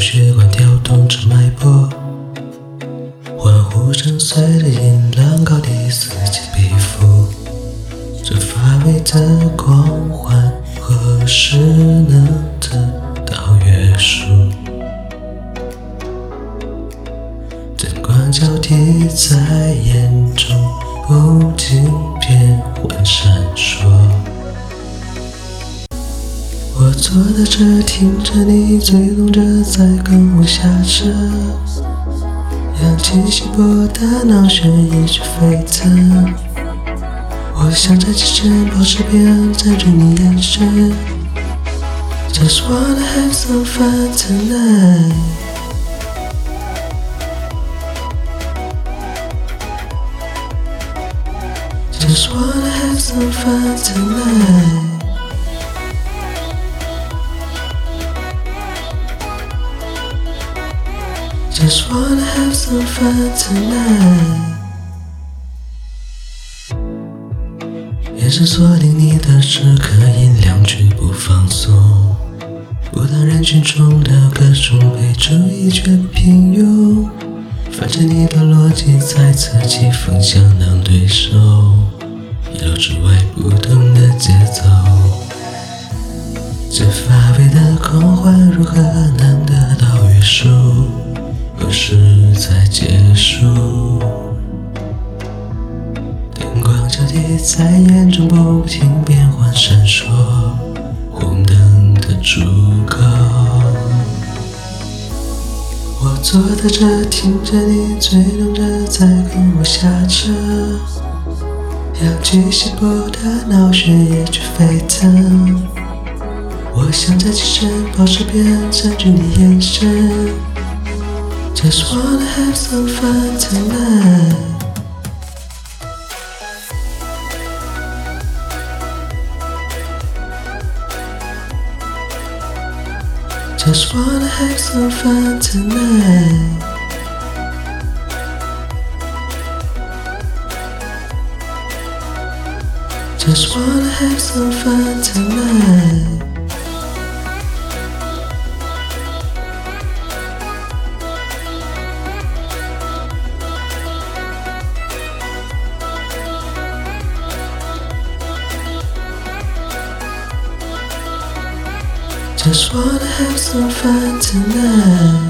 血管跳动着脉搏，欢呼声随着音浪高低此起彼伏。这乏味的狂欢何时能得到约束？灯光交替在眼中不停变换闪烁。坐在这，听着你醉动着，在跟我瞎扯。氧气稀薄，大脑血一直沸腾。我想在起身，保持平衡，占据你眼神。Just wanna have some fun tonight. Just wanna have some fun tonight. Just wanna have some fun tonight. 眼神锁定你的时刻，音量绝不放松。不当人群中的各种被注意却平庸。反正你的逻辑猜测气氛相当对手，意料之外不同的节奏。这乏味的狂欢如何能得到约束？何时才结束？灯光交替在眼中不停变换闪烁，红灯的出口。我坐在这，听着你醉动着，在跟我瞎扯。氧气稀薄，大脑血液却沸腾。我想在起身，保持平衡，占据你眼神。Just wanna have some fun tonight. Just wanna have some fun tonight. Just wanna have some fun tonight. Just wanna have some fun tonight.